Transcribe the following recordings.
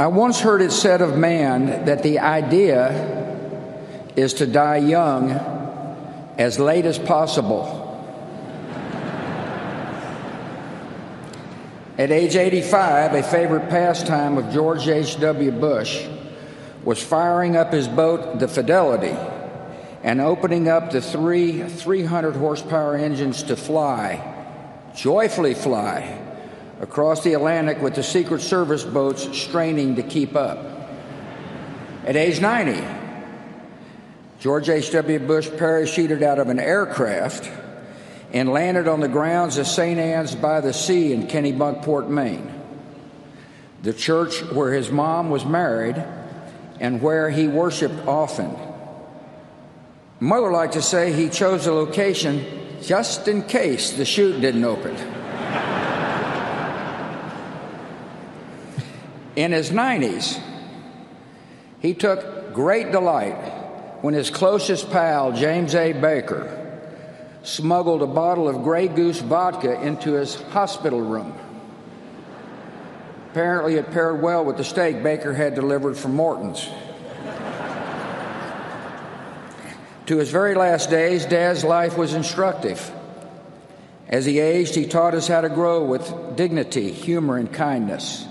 I once heard it said of man that the idea is to die young as late as possible. At age 85, a favorite pastime of George H.W. Bush was firing up his boat, the Fidelity, and opening up the three 300 horsepower engines to fly, joyfully fly, across the Atlantic with the Secret Service boats straining to keep up. At age 90, George H.W. Bush parachuted out of an aircraft and landed on the grounds of St. Anne's by the Sea in Kennebunkport, Maine, the church where his mom was married and where he worshiped often. Mother liked to say he chose the location just in case the chute didn't open. In his 90s, he took great delight when his closest pal, James A. Baker, smuggled a bottle of Grey Goose vodka into his hospital room. Apparently, it paired well with the steak Baker had delivered from Morton's. to his very last days, Dad's life was instructive. As he aged, he taught us how to grow with dignity, humor, and kindness.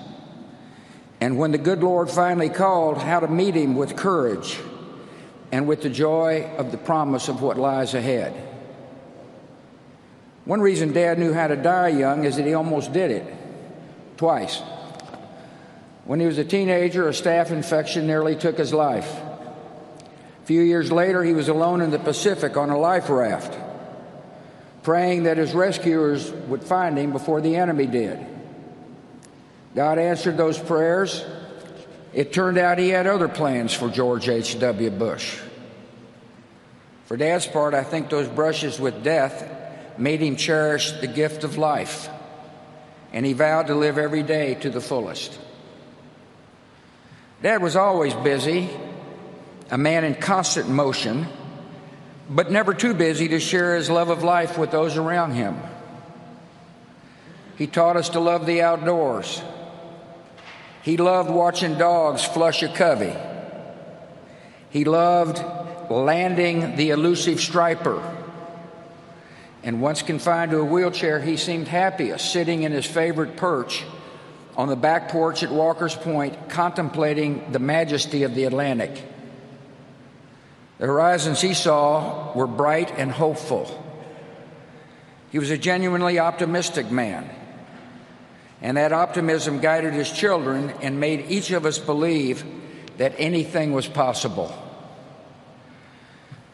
And when the good Lord finally called, how to meet him with courage and with the joy of the promise of what lies ahead. One reason Dad knew how to die young is that he almost did it twice. When he was a teenager, a staph infection nearly took his life. A few years later, he was alone in the Pacific on a life raft, praying that his rescuers would find him before the enemy did. God answered those prayers. It turned out he had other plans for George H.W. Bush. For Dad's part, I think those brushes with death made him cherish the gift of life, and he vowed to live every day to the fullest. Dad was always busy, a man in constant motion, but never too busy to share his love of life with those around him. He taught us to love the outdoors he loved watching dogs flush a covey. He loved landing the elusive striper. And once confined to a wheelchair, he seemed happiest sitting in his favorite perch on the back porch at Walker's Point, contemplating the majesty of the Atlantic. The horizons he saw were bright and hopeful. He was a genuinely optimistic man. And that optimism guided his children and made each of us believe that anything was possible.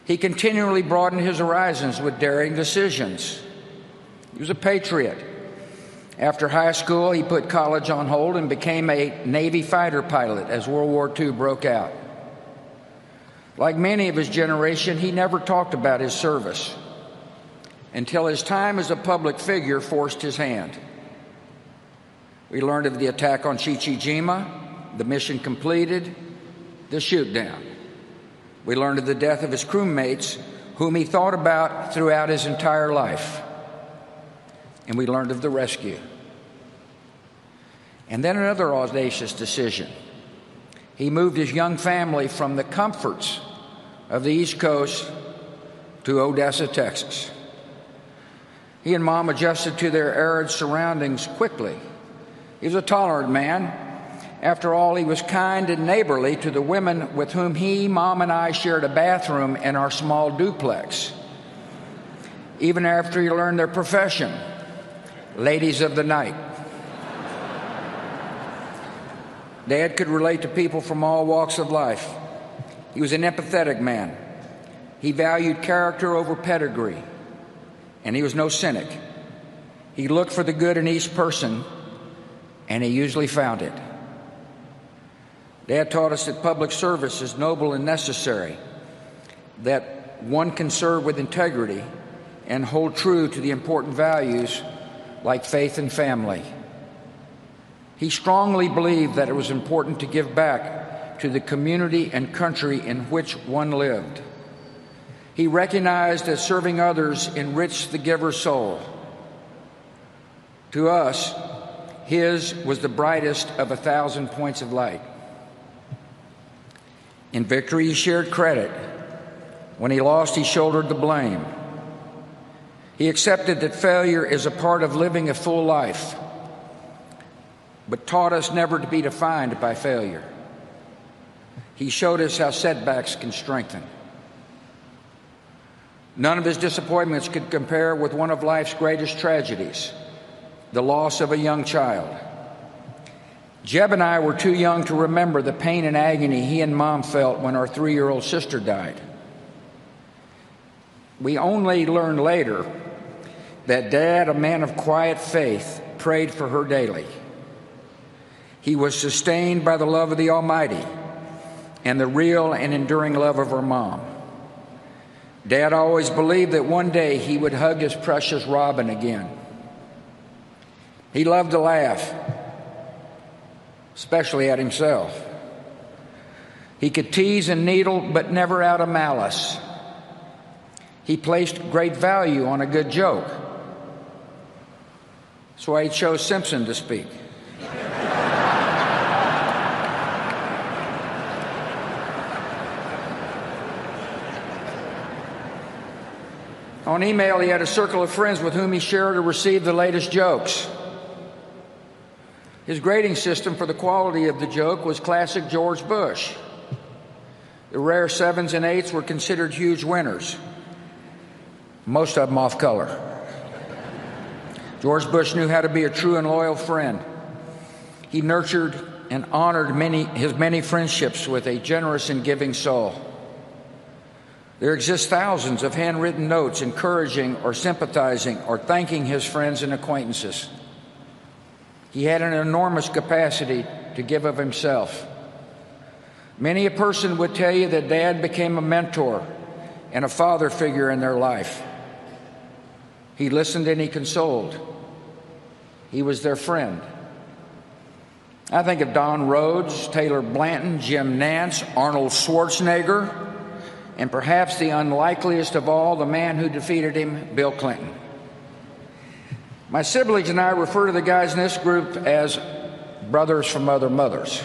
He continually broadened his horizons with daring decisions. He was a patriot. After high school, he put college on hold and became a Navy fighter pilot as World War II broke out. Like many of his generation, he never talked about his service until his time as a public figure forced his hand. We learned of the attack on Chichijima, the mission completed, the shoot down. We learned of the death of his crewmates, whom he thought about throughout his entire life. And we learned of the rescue. And then another audacious decision. He moved his young family from the comforts of the East Coast to Odessa, Texas. He and mom adjusted to their arid surroundings quickly he was a tolerant man. After all, he was kind and neighborly to the women with whom he, mom, and I shared a bathroom in our small duplex. Even after he learned their profession, ladies of the night. Dad could relate to people from all walks of life. He was an empathetic man. He valued character over pedigree, and he was no cynic. He looked for the good in each person and he usually found it. Dad taught us that public service is noble and necessary, that one can serve with integrity and hold true to the important values like faith and family. He strongly believed that it was important to give back to the community and country in which one lived. He recognized that serving others enriched the giver's soul. To us, His was the brightest of a thousand points of light. In victory, he shared credit. When he lost, he shouldered the blame. He accepted that failure is a part of living a full life, but taught us never to be defined by failure. He showed us how setbacks can strengthen. None of his disappointments could compare with one of life's greatest tragedies the loss of a young child. Jeb and I were too young to remember the pain and agony he and mom felt when our three year old sister died. We only learned later that dad, a man of quiet faith, prayed for her daily. He was sustained by the love of the Almighty and the real and enduring love of her mom. Dad always believed that one day he would hug his precious Robin again. He loved to laugh, especially at himself. He could tease and needle, but never out of malice. He placed great value on a good joke. That's why he chose Simpson to speak. On email, he had a circle of friends with whom he shared or received the latest jokes. His grading system for the quality of the joke was classic George Bush. The rare sevens and eights were considered huge winners, most of them off color. George Bush knew how to be a true and loyal friend. He nurtured and honored many, his many friendships with a generous and giving soul. There exist thousands of handwritten notes encouraging or sympathizing or thanking his friends and acquaintances. He had an enormous capacity to give of himself. Many a person would tell you that dad became a mentor and a father figure in their life. He listened and he consoled. He was their friend. I think of Don Rhodes, Taylor Blanton, Jim Nantz, Arnold Schwarzenegger, and perhaps the unlikeliest of all, the man who defeated him, Bill Clinton. My siblings and I refer to the guys in this group as brothers from other mothers.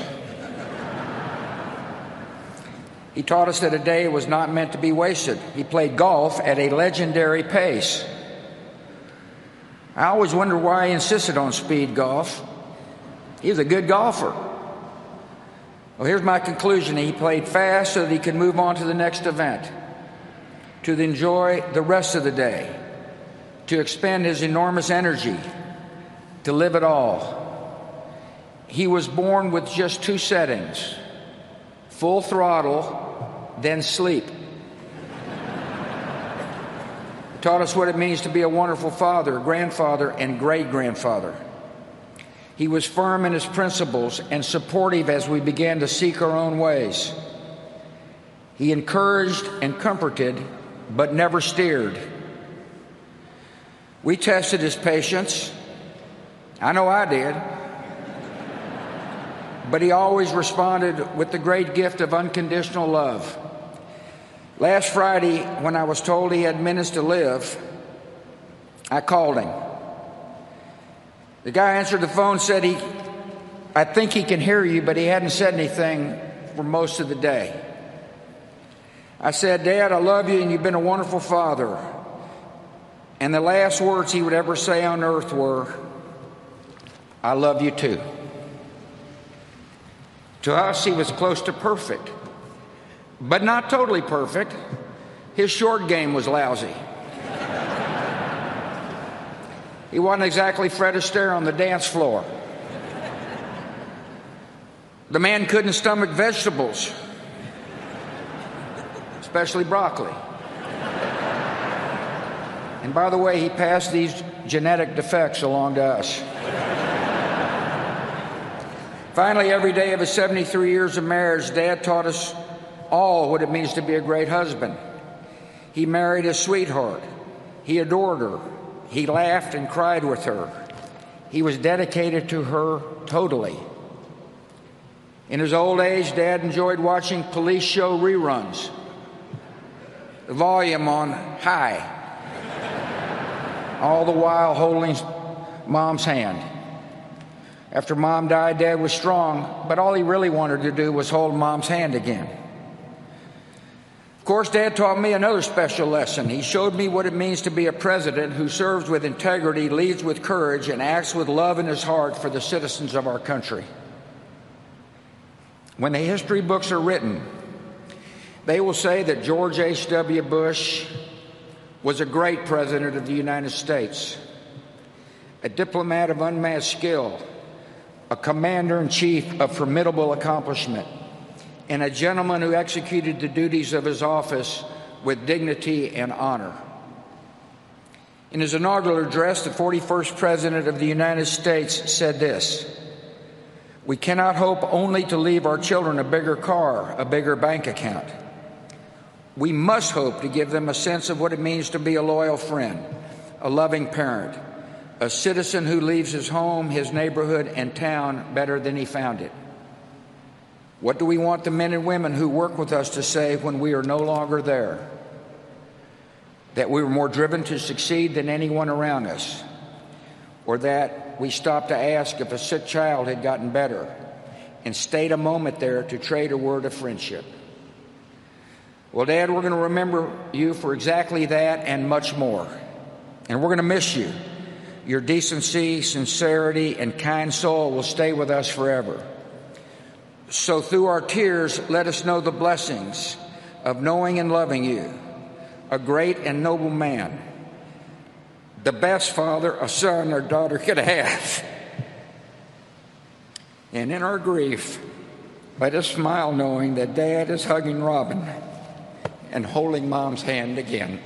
he taught us that a day was not meant to be wasted. He played golf at a legendary pace. I always wondered why he insisted on speed golf. He was a good golfer. Well, here's my conclusion. He played fast so that he could move on to the next event, to enjoy the rest of the day, to expend his enormous energy, to live it all. He was born with just two settings full throttle, then sleep. Taught us what it means to be a wonderful father, grandfather, and great grandfather. He was firm in his principles and supportive as we began to seek our own ways. He encouraged and comforted, but never steered. We tested his patience. I know I did. But he always responded with the great gift of unconditional love. Last Friday, when I was told he had minutes to live, I called him. The guy answered the phone, said he, I think he can hear you, but he hadn't said anything for most of the day. I said, Dad, I love you and you've been a wonderful father. And the last words he would ever say on earth were, I love you too. To us, he was close to perfect, but not totally perfect. His short game was lousy. He wasn't exactly Fred Astaire on the dance floor. The man couldn't stomach vegetables, especially broccoli. And by the way, he passed these genetic defects along to us. Finally, every day of his 73 years of marriage, Dad taught us all what it means to be a great husband. He married his sweetheart, he adored her, he laughed and cried with her. He was dedicated to her totally. In his old age, Dad enjoyed watching police show reruns, the volume on high, all the while holding mom's hand. After mom died, dad was strong, but all he really wanted to do was hold mom's hand again. Of course, dad taught me another special lesson. He showed me what it means to be a president who serves with integrity, leads with courage, and acts with love in his heart for the citizens of our country. When the history books are written, they will say that George H.W. Bush was a great president of the United States, a diplomat of unmatched skill, a commander in chief of formidable accomplishment, and a gentleman who executed the duties of his office with dignity and honor. In his inaugural address, the 41st President of the United States said this We cannot hope only to leave our children a bigger car, a bigger bank account. We must hope to give them a sense of what it means to be a loyal friend, a loving parent, a citizen who leaves his home, his neighborhood, and town better than he found it. What do we want the men and women who work with us to say when we are no longer there? That we were more driven to succeed than anyone around us, or that we stopped to ask if a sick child had gotten better and stayed a moment there to trade a word of friendship. Well, Dad, we're going to remember you for exactly that and much more. And we're going to miss you. Your decency, sincerity, and kind soul will stay with us forever. So, through our tears, let us know the blessings of knowing and loving you, a great and noble man, the best father a son or daughter could have. And in our grief, let us smile knowing that Dad is hugging Robin and holding mom's hand again.